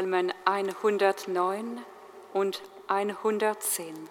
Psalmen 109 und 110.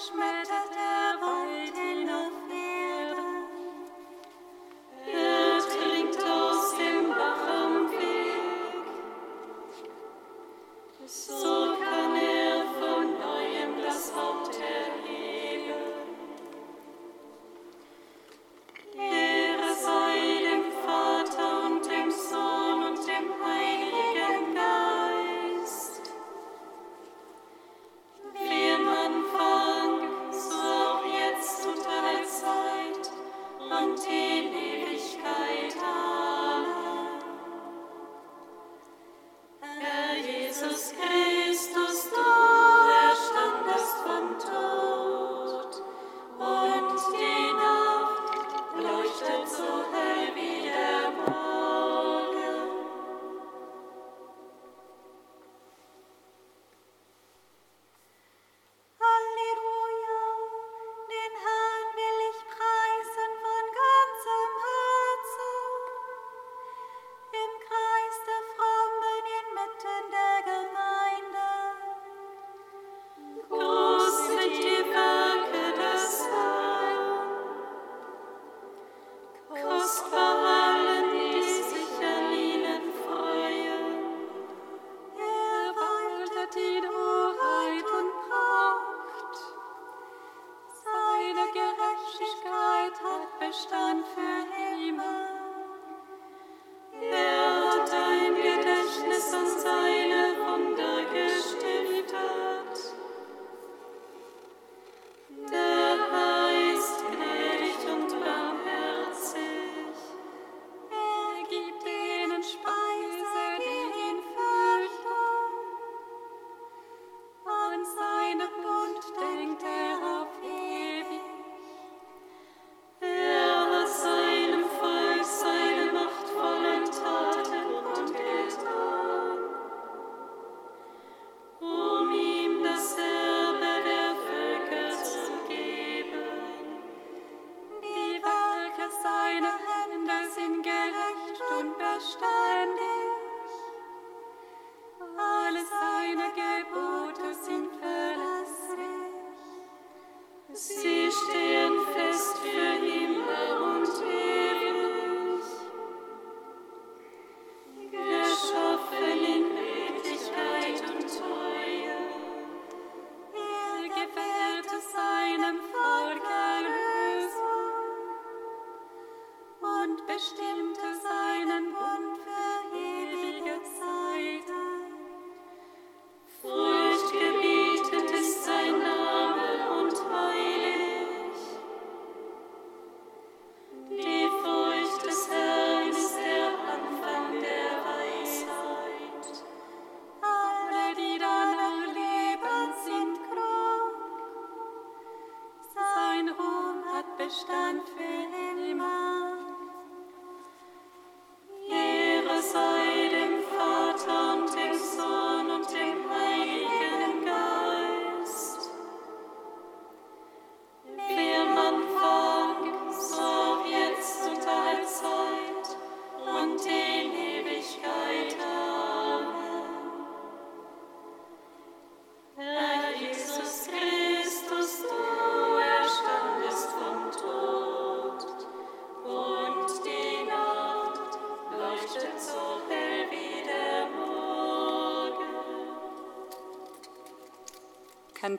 Schmidt.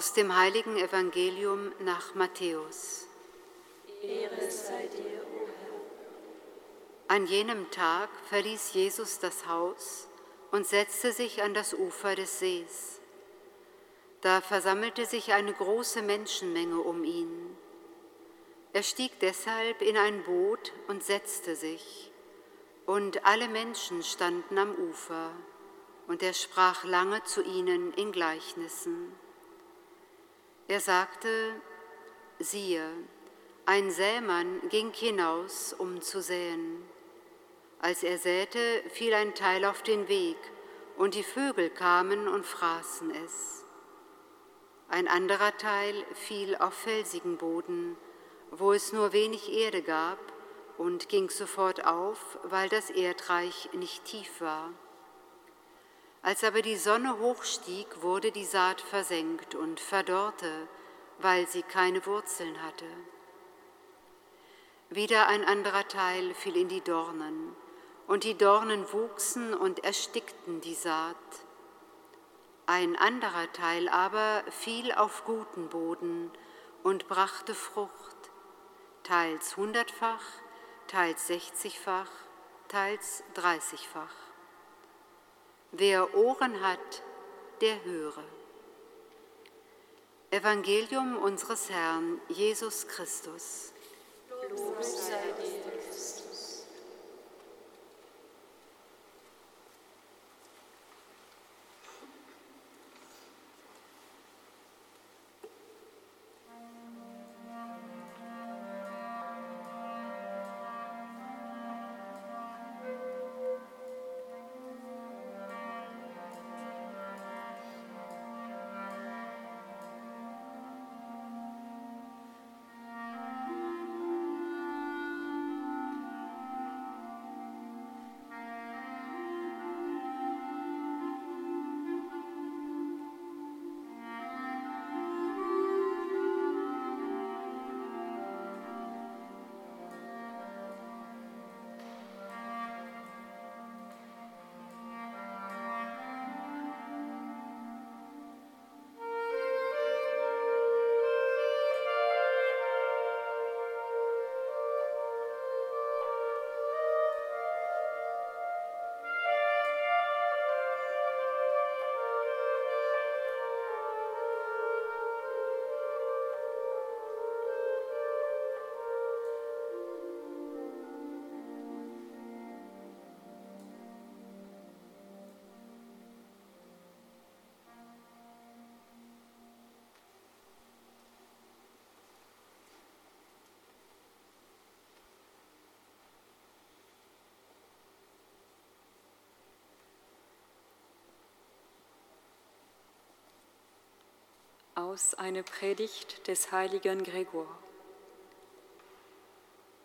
Aus dem heiligen Evangelium nach Matthäus. Ehre sei dir, o Herr. An jenem Tag verließ Jesus das Haus und setzte sich an das Ufer des Sees. Da versammelte sich eine große Menschenmenge um ihn. Er stieg deshalb in ein Boot und setzte sich, und alle Menschen standen am Ufer, und er sprach lange zu ihnen in Gleichnissen. Er sagte, siehe, ein Sämann ging hinaus, um zu säen. Als er säte, fiel ein Teil auf den Weg, und die Vögel kamen und fraßen es. Ein anderer Teil fiel auf felsigen Boden, wo es nur wenig Erde gab, und ging sofort auf, weil das Erdreich nicht tief war. Als aber die Sonne hochstieg, wurde die Saat versenkt und verdorrte, weil sie keine Wurzeln hatte. Wieder ein anderer Teil fiel in die Dornen, und die Dornen wuchsen und erstickten die Saat. Ein anderer Teil aber fiel auf guten Boden und brachte Frucht, teils hundertfach, teils sechzigfach, teils dreißigfach. Wer Ohren hat, der höre. Evangelium unseres Herrn Jesus Christus. Lob sei dir, Aus einer Predigt des heiligen Gregor.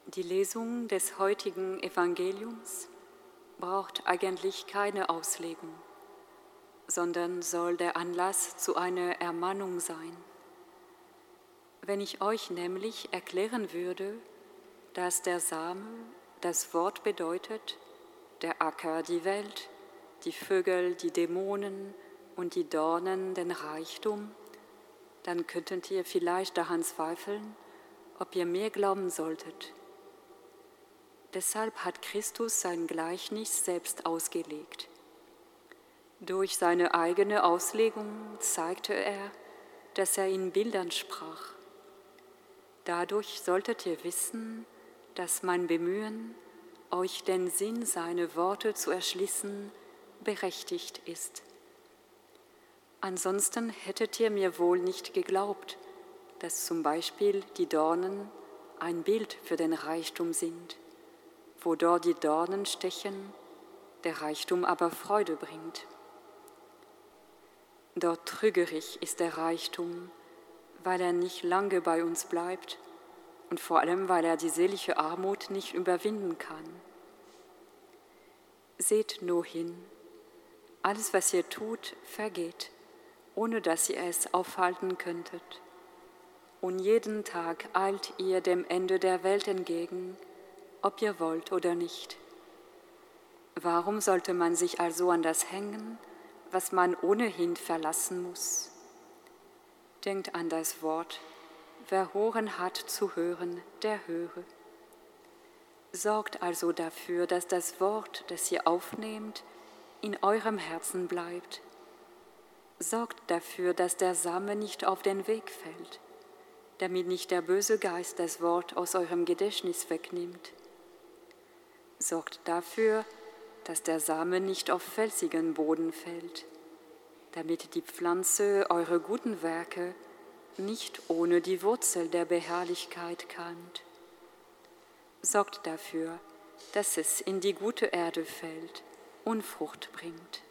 Die Lesung des heutigen Evangeliums braucht eigentlich keine Auslegung, sondern soll der Anlass zu einer Ermahnung sein. Wenn ich euch nämlich erklären würde, dass der Same das Wort bedeutet, der Acker die Welt, die Vögel die Dämonen und die Dornen den Reichtum, dann könntet ihr vielleicht daran zweifeln, ob ihr mehr glauben solltet. Deshalb hat Christus sein Gleichnis selbst ausgelegt. Durch seine eigene Auslegung zeigte er, dass er in Bildern sprach. Dadurch solltet ihr wissen, dass mein Bemühen, euch den Sinn seiner Worte zu erschließen, berechtigt ist. Ansonsten hättet ihr mir wohl nicht geglaubt, dass zum Beispiel die Dornen ein Bild für den Reichtum sind, wo dort die Dornen stechen, der Reichtum aber Freude bringt. Dort trügerig ist der Reichtum, weil er nicht lange bei uns bleibt und vor allem, weil er die seelische Armut nicht überwinden kann. Seht nur hin, alles, was ihr tut, vergeht, ohne dass ihr es aufhalten könntet. Und jeden Tag eilt ihr dem Ende der Welt entgegen, ob ihr wollt oder nicht. Warum sollte man sich also an das hängen, was man ohnehin verlassen muss? Denkt an das Wort, wer Ohren hat zu hören, der höre. Sorgt also dafür, dass das Wort, das ihr aufnehmt, in eurem Herzen bleibt. Sorgt dafür, dass der Same nicht auf den Weg fällt, damit nicht der böse Geist das Wort aus eurem Gedächtnis wegnimmt. Sorgt dafür, dass der Same nicht auf felsigen Boden fällt, damit die Pflanze eure guten Werke nicht ohne die Wurzel der Beherrlichkeit keimt. Sorgt dafür, dass es in die gute Erde fällt und Frucht bringt.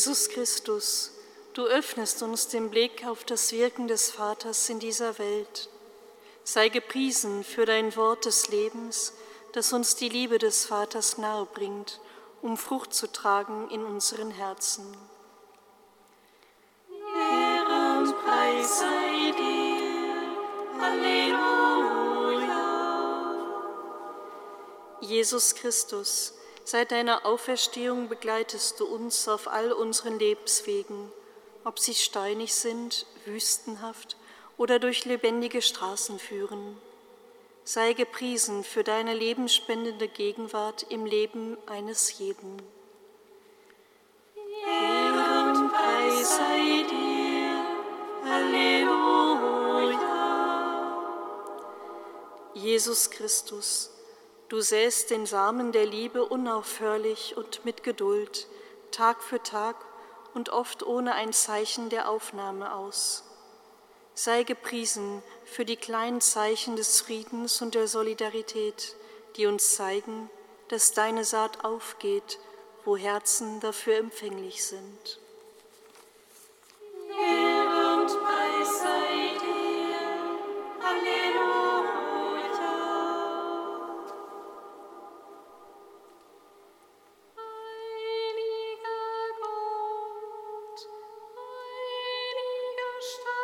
Jesus Christus, du öffnest uns den Blick auf das Wirken des Vaters in dieser Welt. Sei gepriesen für dein Wort des Lebens, das uns die Liebe des Vaters nahe bringt, um Frucht zu tragen in unseren Herzen. Ehre und Preis sei dir. Halleluja. Jesus Christus, seit deiner Auferstehung begleitest du uns auf all unseren Lebenswegen, ob sie steinig sind, wüstenhaft oder durch lebendige Straßen führen. Sei gepriesen für deine lebensspendende Gegenwart im Leben eines jeden. Ehre und Preis sei dir. Halleluja. Jesus Christus, du säst den Samen der Liebe unaufhörlich und mit Geduld, Tag für Tag und oft ohne ein Zeichen der Aufnahme aus. Sei gepriesen für die kleinen Zeichen des Friedens und der Solidarität, die uns zeigen, dass deine Saat aufgeht, wo Herzen dafür empfänglich sind. Ehre heiliger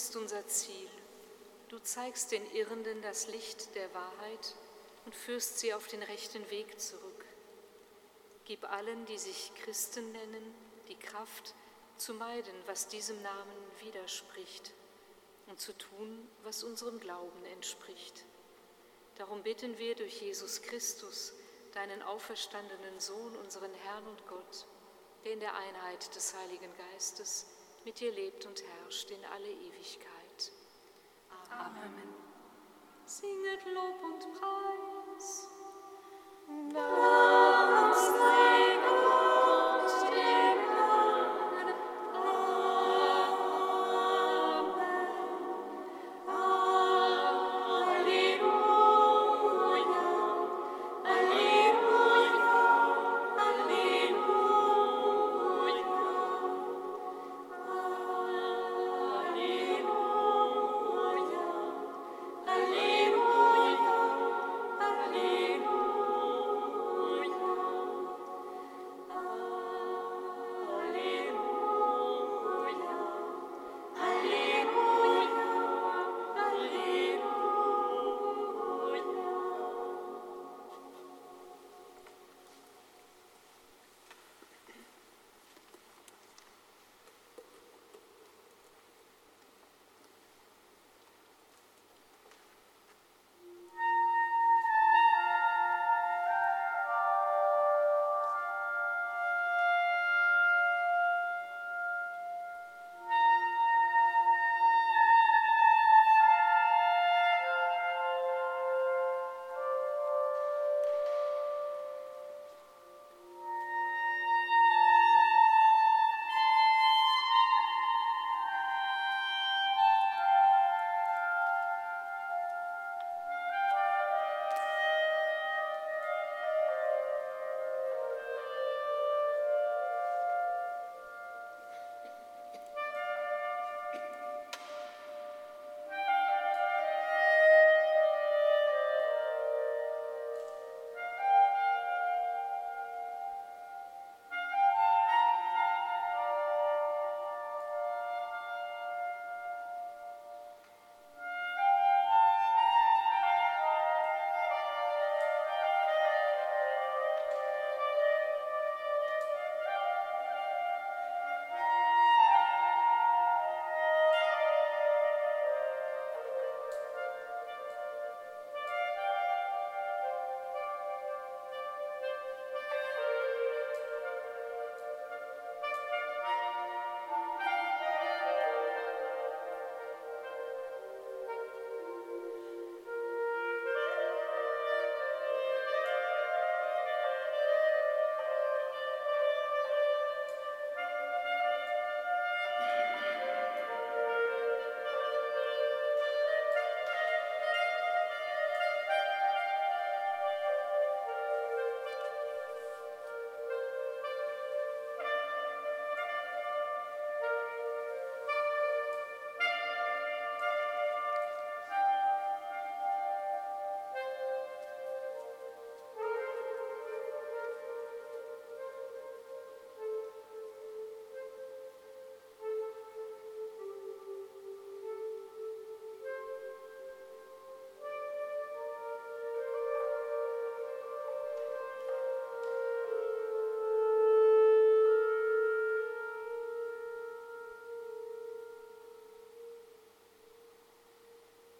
bist unser Ziel. Du zeigst den Irrenden das Licht der Wahrheit und führst sie auf den rechten Weg zurück. Gib allen, die sich Christen nennen, die Kraft, zu meiden, was diesem Namen widerspricht und zu tun, was unserem Glauben entspricht. Darum bitten wir durch Jesus Christus, deinen auferstandenen Sohn, unseren Herrn und Gott, der in der Einheit des Heiligen Geistes mit dir lebt und herrscht in alle Ewigkeit. Amen. Singet Lob und